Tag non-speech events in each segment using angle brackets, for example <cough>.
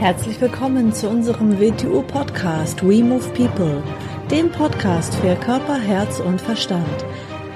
Herzlich willkommen zu unserem WTU-Podcast We Move People, dem Podcast für Körper, Herz und Verstand.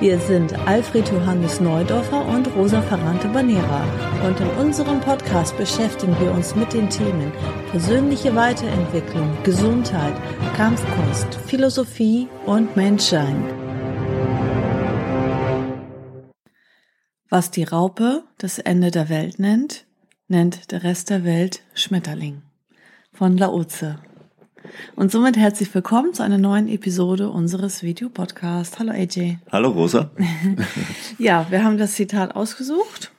Wir sind Alfred Johannes Neudorfer und Rosa Ferrante Banera und in unserem Podcast beschäftigen wir uns mit den Themen persönliche Weiterentwicklung, Gesundheit, Kampfkunst, Philosophie und Menschsein. Was die Raupe das Ende der Welt nennt, nennt der Rest der Welt Schmetterling von Laoze. Und somit herzlich willkommen zu einer neuen Episode unseres Videopodcasts. Hallo AJ. Hallo Rosa. <laughs> ja, wir haben das Zitat ausgesucht,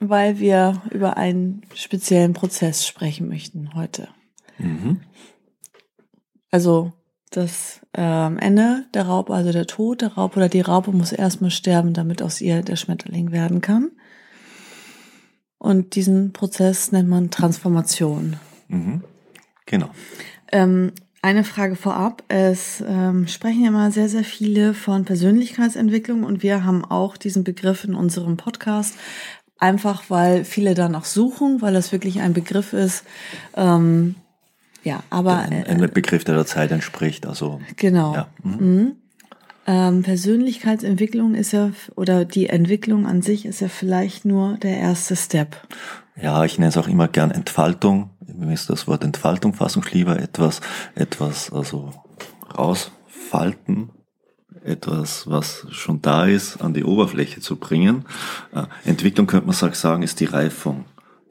weil wir über einen speziellen Prozess sprechen möchten heute. Mhm. Also das ähm, Ende der Raupe, also der Tod der Raupe oder die Raupe muss erstmal sterben, damit aus ihr der Schmetterling werden kann. Und diesen Prozess nennt man Transformation. Mhm. Genau. Ähm, eine Frage vorab. Es ähm, sprechen ja immer sehr, sehr viele von Persönlichkeitsentwicklung und wir haben auch diesen Begriff in unserem Podcast. Einfach weil viele danach suchen, weil das wirklich ein Begriff ist. Ähm, ja, aber. Ein, ein äh, Begriff, der der Zeit entspricht. Also. Genau. Ja. Mhm. Mhm. Ähm, Persönlichkeitsentwicklung ist ja, oder die Entwicklung an sich ist ja vielleicht nur der erste Step. Ja, ich nenne es auch immer gern Entfaltung. Mir ist das Wort Entfaltung fassungsschlieber. Etwas, etwas, also rausfalten, etwas, was schon da ist, an die Oberfläche zu bringen. Äh, Entwicklung könnte man sagen, ist die Reifung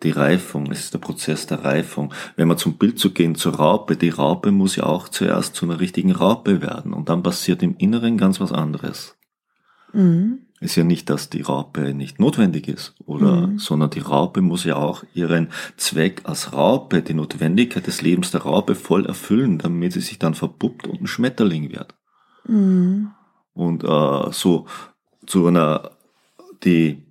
die Reifung, es ist der Prozess der Reifung. Wenn wir zum Bild zu gehen, zur Raupe, die Raupe muss ja auch zuerst zu einer richtigen Raupe werden und dann passiert im Inneren ganz was anderes. Mhm. Ist ja nicht, dass die Raupe nicht notwendig ist, oder, mhm. sondern die Raupe muss ja auch ihren Zweck als Raupe, die Notwendigkeit des Lebens der Raupe voll erfüllen, damit sie sich dann verpuppt und ein Schmetterling wird. Mhm. Und äh, so zu einer die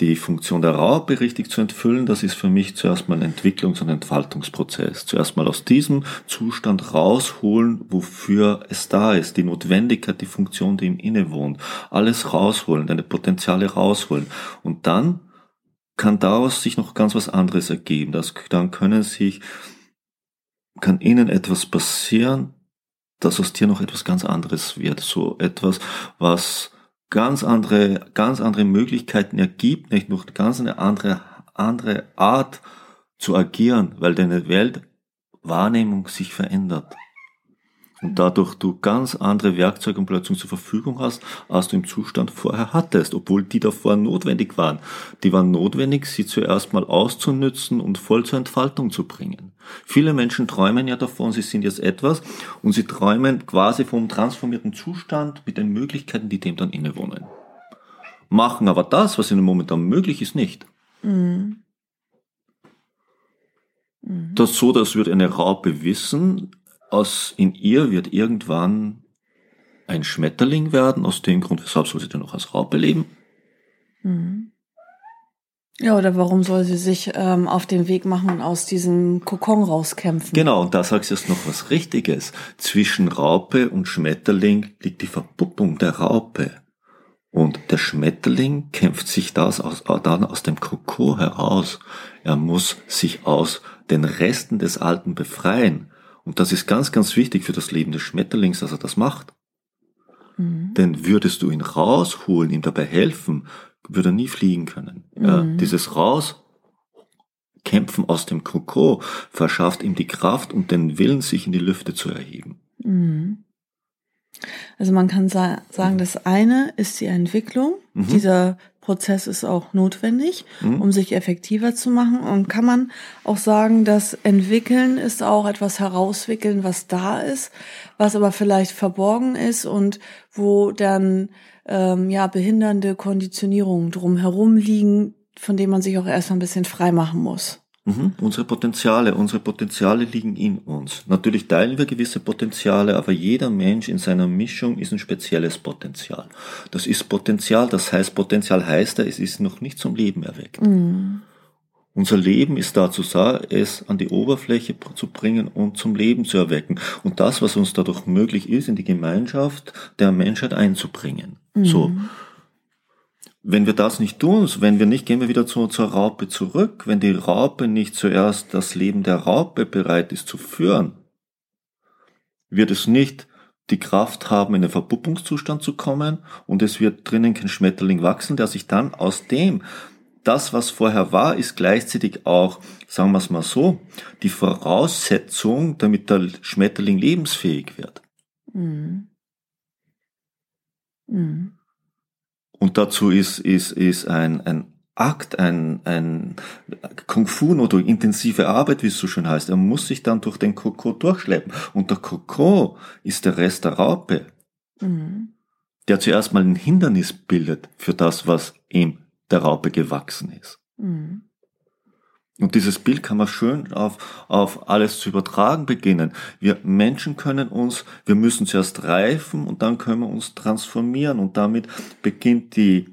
die Funktion der Raupe richtig zu entfüllen, das ist für mich zuerst mal ein Entwicklungs- und Entfaltungsprozess. Zuerst mal aus diesem Zustand rausholen, wofür es da ist, die Notwendigkeit, die Funktion, die ihm innewohnt. Alles rausholen, deine Potenziale rausholen. Und dann kann daraus sich noch ganz was anderes ergeben. Das, dann können sich, kann ihnen etwas passieren, dass aus dir noch etwas ganz anderes wird. So etwas, was ganz andere, ganz andere Möglichkeiten ergibt, nicht nur ganz eine andere, andere Art zu agieren, weil deine Weltwahrnehmung sich verändert und dadurch du ganz andere Werkzeuge und plötzlich zur Verfügung hast, als du im Zustand vorher hattest, obwohl die davor notwendig waren. Die waren notwendig, sie zuerst mal auszunützen und voll zur Entfaltung zu bringen. Viele Menschen träumen ja davon, sie sind jetzt etwas und sie träumen quasi vom transformierten Zustand mit den Möglichkeiten, die dem dann innewohnen. Machen aber das, was ihnen momentan möglich ist, nicht. Mhm. Das so, das wird eine Raupe wissen, aus in ihr wird irgendwann ein Schmetterling werden, aus dem Grund, weshalb soll sie dann noch als Raupe leben? Mhm. Ja, oder warum soll sie sich ähm, auf den Weg machen und aus diesem Kokon rauskämpfen? Genau, und da sagst du jetzt noch was Richtiges. Zwischen Raupe und Schmetterling liegt die Verpuppung der Raupe. Und der Schmetterling kämpft sich das aus, dann aus dem Kokon heraus. Er muss sich aus den Resten des Alten befreien. Und das ist ganz, ganz wichtig für das Leben des Schmetterlings, dass er das macht. Mhm. Denn würdest du ihn rausholen, ihm dabei helfen, würde er nie fliegen können. Mhm. Ja, dieses Rauskämpfen aus dem Kokon verschafft ihm die Kraft und den Willen, sich in die Lüfte zu erheben. Mhm. Also man kann sa sagen, das eine ist die Entwicklung. Mhm. Dieser Prozess ist auch notwendig, mhm. um sich effektiver zu machen. Und kann man auch sagen, dass Entwickeln ist auch etwas herauswickeln, was da ist, was aber vielleicht verborgen ist und wo dann ähm, ja behindernde Konditionierungen drumherum liegen, von denen man sich auch erstmal ein bisschen frei machen muss. Mhm. Unsere Potenziale, unsere Potenziale liegen in uns. Natürlich teilen wir gewisse Potenziale, aber jeder Mensch in seiner Mischung ist ein spezielles Potenzial. Das ist Potenzial, das heißt, Potenzial heißt es ist noch nicht zum Leben erweckt. Mhm. Unser Leben ist dazu da, es an die Oberfläche zu bringen und zum Leben zu erwecken. Und das, was uns dadurch möglich ist, in die Gemeinschaft der Menschheit einzubringen. Mhm. So. Wenn wir das nicht tun, wenn wir nicht, gehen wir wieder zu, zur Raupe zurück. Wenn die Raupe nicht zuerst das Leben der Raupe bereit ist zu führen, wird es nicht die Kraft haben, in den Verpuppungszustand zu kommen und es wird drinnen kein Schmetterling wachsen, der sich dann aus dem, das, was vorher war, ist gleichzeitig auch, sagen wir es mal so, die Voraussetzung, damit der Schmetterling lebensfähig wird. Mhm. Mhm. Und dazu ist, ist, ist ein, ein Akt, ein, ein Kung Fu oder intensive Arbeit, wie es so schön heißt. Er muss sich dann durch den Koko durchschleppen. Und der Koko ist der Rest der Raupe, mhm. der zuerst mal ein Hindernis bildet für das, was ihm der Raupe gewachsen ist. Mhm. Und dieses Bild kann man schön auf, auf alles zu übertragen beginnen. Wir Menschen können uns, wir müssen zuerst reifen und dann können wir uns transformieren und damit beginnt die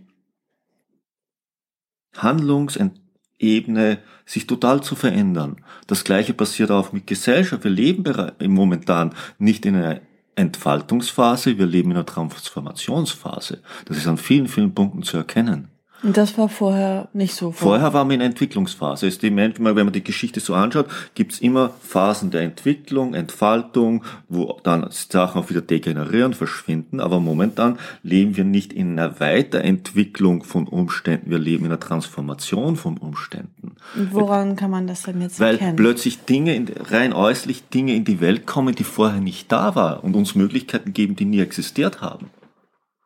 Handlungsebene sich total zu verändern. Das gleiche passiert auch mit Gesellschaft. Wir leben momentan nicht in einer Entfaltungsphase, wir leben in einer Transformationsphase. Das ist an vielen, vielen Punkten zu erkennen. Und das war vorher nicht so. Vorher waren wir in Entwicklungsphase. Ist die wenn man die Geschichte so anschaut, gibt's immer Phasen der Entwicklung, Entfaltung, wo dann Sachen auch wieder degenerieren, verschwinden. Aber momentan leben wir nicht in einer Weiterentwicklung von Umständen, wir leben in einer Transformation von Umständen. Und woran kann man das denn jetzt Weil erkennen? plötzlich Dinge, rein äußerlich Dinge in die Welt kommen, die vorher nicht da waren und uns Möglichkeiten geben, die nie existiert haben.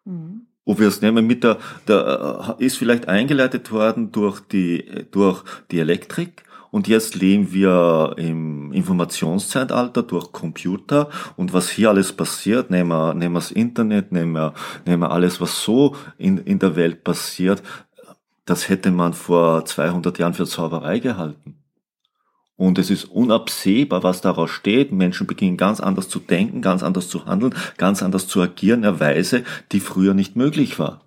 Mhm wo wir es nehmen mit der, der äh, ist vielleicht eingeleitet worden durch die durch die Elektrik und jetzt leben wir im Informationszeitalter durch Computer und was hier alles passiert, nehmen wir, nehmen wir das Internet, nehmen wir, nehmen wir alles, was so in, in der Welt passiert, das hätte man vor 200 Jahren für Zauberei gehalten. Und es ist unabsehbar, was daraus steht. Menschen beginnen ganz anders zu denken, ganz anders zu handeln, ganz anders zu agieren, in einer Weise, die früher nicht möglich war.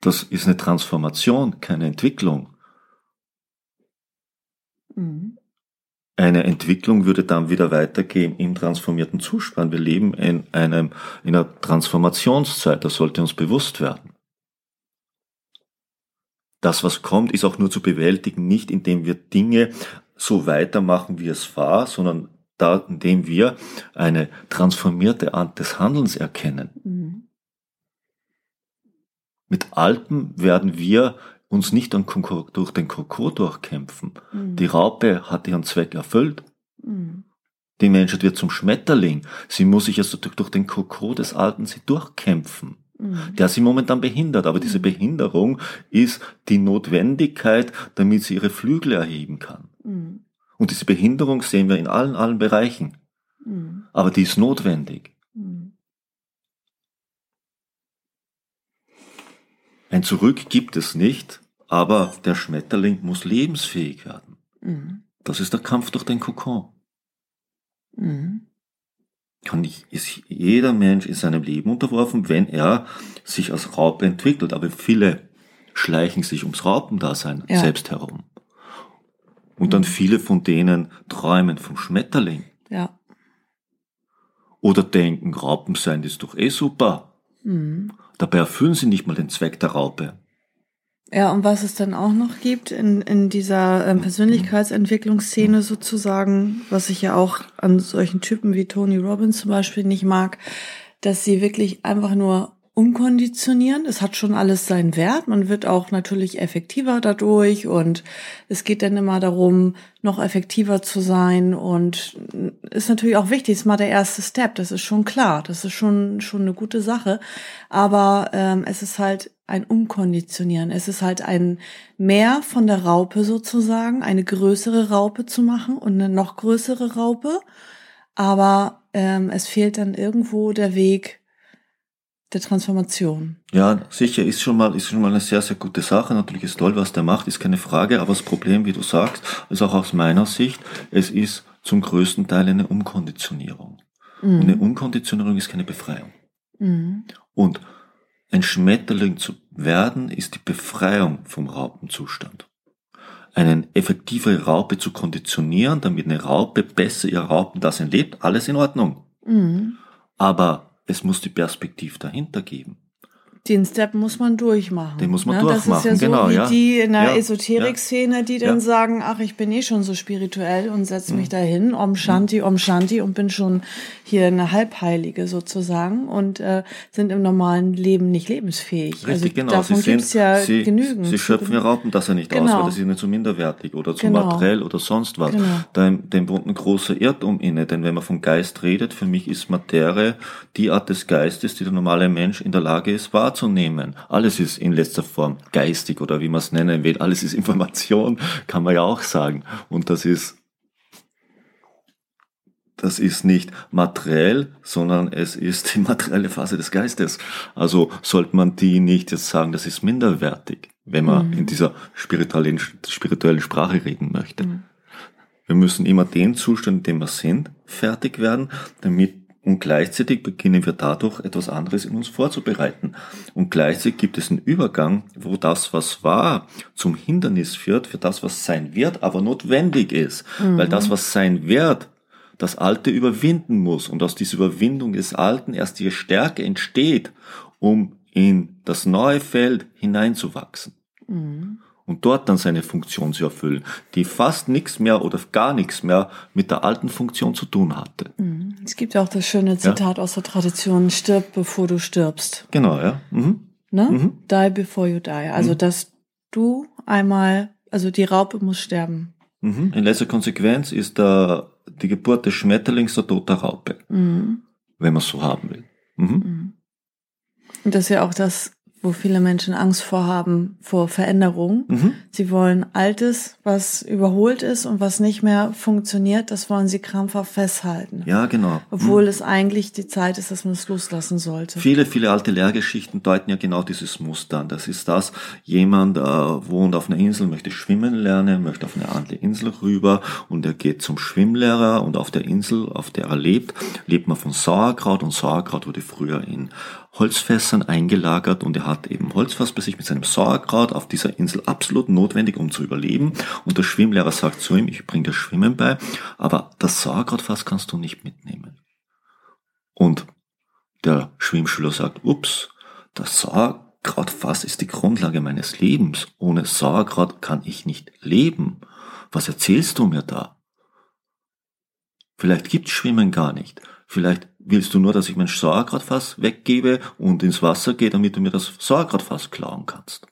Das ist eine Transformation, keine Entwicklung. Mhm. Eine Entwicklung würde dann wieder weitergehen im transformierten Zustand. Wir leben in einem, in einer Transformationszeit. Das sollte uns bewusst werden. Das, was kommt, ist auch nur zu bewältigen, nicht indem wir Dinge so weitermachen, wie es war, sondern da, indem wir eine transformierte Art des Handelns erkennen. Mhm. Mit Alpen werden wir uns nicht durch den Koko durchkämpfen. Mhm. Die Raupe hat ihren Zweck erfüllt. Mhm. Die Menschheit wird zum Schmetterling. Sie muss sich also durch, durch den Koko des Alten sie durchkämpfen. Mhm. Der sie momentan behindert, aber diese mhm. Behinderung ist die Notwendigkeit, damit sie ihre Flügel erheben kann. Und diese Behinderung sehen wir in allen, allen Bereichen. Mhm. Aber die ist notwendig. Mhm. Ein Zurück gibt es nicht, aber der Schmetterling muss lebensfähig werden. Mhm. Das ist der Kampf durch den Kokon. Mhm. Kann ich, ist jeder Mensch in seinem Leben unterworfen, wenn er sich als Raupe entwickelt. Aber viele schleichen sich ums Raupendasein ja. selbst herum. Und dann viele von denen träumen vom Schmetterling. Ja. Oder denken, Raupen sein ist doch eh super. Mhm. Dabei erfüllen sie nicht mal den Zweck der Raupe. Ja, und was es dann auch noch gibt in, in dieser äh, Persönlichkeitsentwicklungsszene sozusagen, was ich ja auch an solchen Typen wie Tony Robbins zum Beispiel nicht mag, dass sie wirklich einfach nur umkonditionieren. Es hat schon alles seinen Wert. Man wird auch natürlich effektiver dadurch und es geht dann immer darum, noch effektiver zu sein und ist natürlich auch wichtig. Ist mal der erste Step. Das ist schon klar. Das ist schon schon eine gute Sache. Aber ähm, es ist halt ein Umkonditionieren. Es ist halt ein mehr von der Raupe sozusagen, eine größere Raupe zu machen und eine noch größere Raupe. Aber ähm, es fehlt dann irgendwo der Weg der Transformation. Ja, sicher, ist schon mal, ist schon mal eine sehr, sehr gute Sache. Natürlich ist toll, was der macht, ist keine Frage. Aber das Problem, wie du sagst, ist auch aus meiner Sicht, es ist zum größten Teil eine Umkonditionierung. Mhm. Und eine Umkonditionierung ist keine Befreiung. Mhm. Und ein Schmetterling zu werden, ist die Befreiung vom Raupenzustand. Eine effektive Raupe zu konditionieren, damit eine Raupe besser ihr Raupendasein lebt, alles in Ordnung. Mhm. Aber es muss die Perspektive dahinter geben. Den Step muss man durchmachen. Den muss man ne? durchmachen, Das ist ja so genau, wie ja. die in der Ja, Esoterik-Szene, die dann Ja. sagen, ach, ich bin eh schon so spirituell und setze Mhm. mich dahin, Om Shanti, Om Shanti und bin schon hier eine Halbheilige sozusagen und äh, sind im normalen Leben nicht lebensfähig. Richtig, also genau. davon sie gibt's ja sie, genügend. Sie schöpfen ja Raupen das ja nicht aus, Genau. weil das ist nicht so minderwertig oder zu Genau. materiell oder sonst was. Genau. Da, dem wohnt ein großer Irrtum inne, denn wenn man vom Geist redet, für mich ist Materie die Art des Geistes, die der normale Mensch in der Lage ist wahrzunehmen. Alles ist in letzter Form geistig oder wie man es nennen will. Alles ist Information, <laughs> kann man ja auch sagen. Und das ist das ist nicht materiell, sondern es ist die <laughs> materielle Phase des Geistes. Also sollte man die nicht jetzt sagen, das ist minderwertig, wenn man in dieser spirituellen, spirituellen Sprache reden möchte. Wir müssen immer den Zustand, in dem wir sind, fertig werden, damit und gleichzeitig beginnen wir dadurch etwas anderes in uns vorzubereiten. Und gleichzeitig gibt es einen Übergang, wo das, was war, zum Hindernis wird für das, was sein wird, aber notwendig ist. Weil das, was sein wird, das Alte überwinden muss und aus dieser Überwindung des Alten erst die Stärke entsteht, um in das neue Feld hineinzuwachsen und dort dann seine Funktion zu erfüllen, die fast nichts mehr oder gar nichts mehr mit der alten Funktion zu tun hatte. Es gibt ja auch das schöne Zitat aus der Tradition, stirb bevor du stirbst. Genau, ja. Mhm. Ne? Die before you die. Also, dass du einmal, also die Raupe muss sterben. Mhm. In letzter Konsequenz ist der, die Geburt des Schmetterlings der Tod der Raupe, Mhm. wenn man es so haben will. Mhm. Und das ist ja auch das, wo viele Menschen Angst vorhaben, vor Veränderung. Mhm. Sie wollen Altes, was überholt ist und was nicht mehr funktioniert, das wollen sie krampfhaft festhalten. Ja, genau. Obwohl es eigentlich die Zeit ist, dass man es loslassen sollte. Viele, viele alte Lehrgeschichten deuten ja genau dieses Muster an. Das ist das, jemand äh, wohnt auf einer Insel, möchte schwimmen lernen, möchte auf eine andere Insel rüber und er geht zum Schwimmlehrer und auf der Insel, auf der er lebt, lebt man von Sauerkraut und Sauerkraut wurde früher in Holzfässern eingelagert und er hat eben Holzfass bei sich mit seinem Sauerkraut auf dieser Insel absolut notwendig, um zu überleben. Und der Schwimmlehrer sagt zu ihm, ich bringe dir Schwimmen bei, aber das Sauerkrautfass kannst du nicht mitnehmen. Und der Schwimmschüler sagt, ups, das Sauerkrautfass ist die Grundlage meines Lebens. Ohne Sauerkraut kann ich nicht leben. Was erzählst du mir da? Vielleicht gibt's Schwimmen gar nicht. Vielleicht willst du nur, dass ich mein Sauerkrautfass weggebe und ins Wasser gehe, damit du mir das Sauerkrautfass klauen kannst.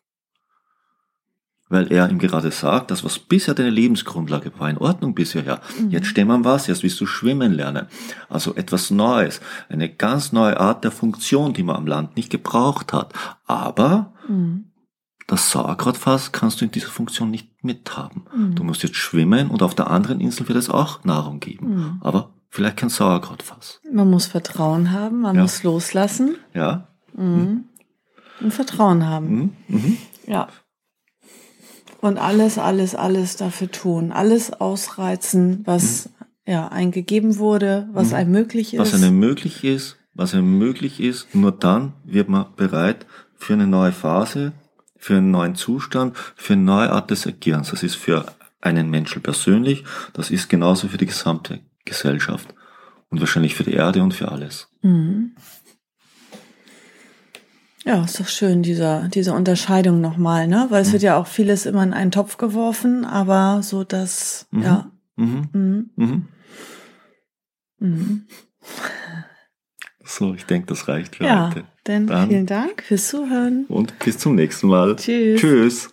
Weil er ihm gerade sagt, das, was bisher deine Lebensgrundlage war, in Ordnung bisher, ja. Jetzt stehen wir am Wasser, jetzt willst du schwimmen lernen. Also etwas Neues, eine ganz neue Art der Funktion, die man am Land nicht gebraucht hat. Aber Mhm. das Sauerkrautfass kannst du in dieser Funktion nicht mithaben. Du musst jetzt schwimmen und auf der anderen Insel wird es auch Nahrung geben. Aber vielleicht kein Sauerkrautfass. Man muss Vertrauen haben, man Ja. muss loslassen Ja? und Vertrauen haben. Mhm. Mhm. Ja. Und alles, alles, alles dafür tun. Alles ausreizen, was ja einem gegeben wurde, was einem möglich ist. Was einem möglich ist, was einem möglich ist, nur dann wird man bereit für eine neue Phase, für einen neuen Zustand, für eine neue Art des Agierens. Das ist für einen Menschen persönlich, das ist genauso für die gesamte Gesellschaft und wahrscheinlich für die Erde und für alles. Ja, ist doch schön, dieser, diese Unterscheidung nochmal, ne? Weil es wird ja auch vieles immer in einen Topf geworfen, aber so das, ja. Mhm. Mhm. Mhm. Mhm. So, ich denke, das reicht für Ja, heute. dann Dann- vielen Dank fürs Zuhören. Und bis zum nächsten Mal. Tschüss. Tschüss.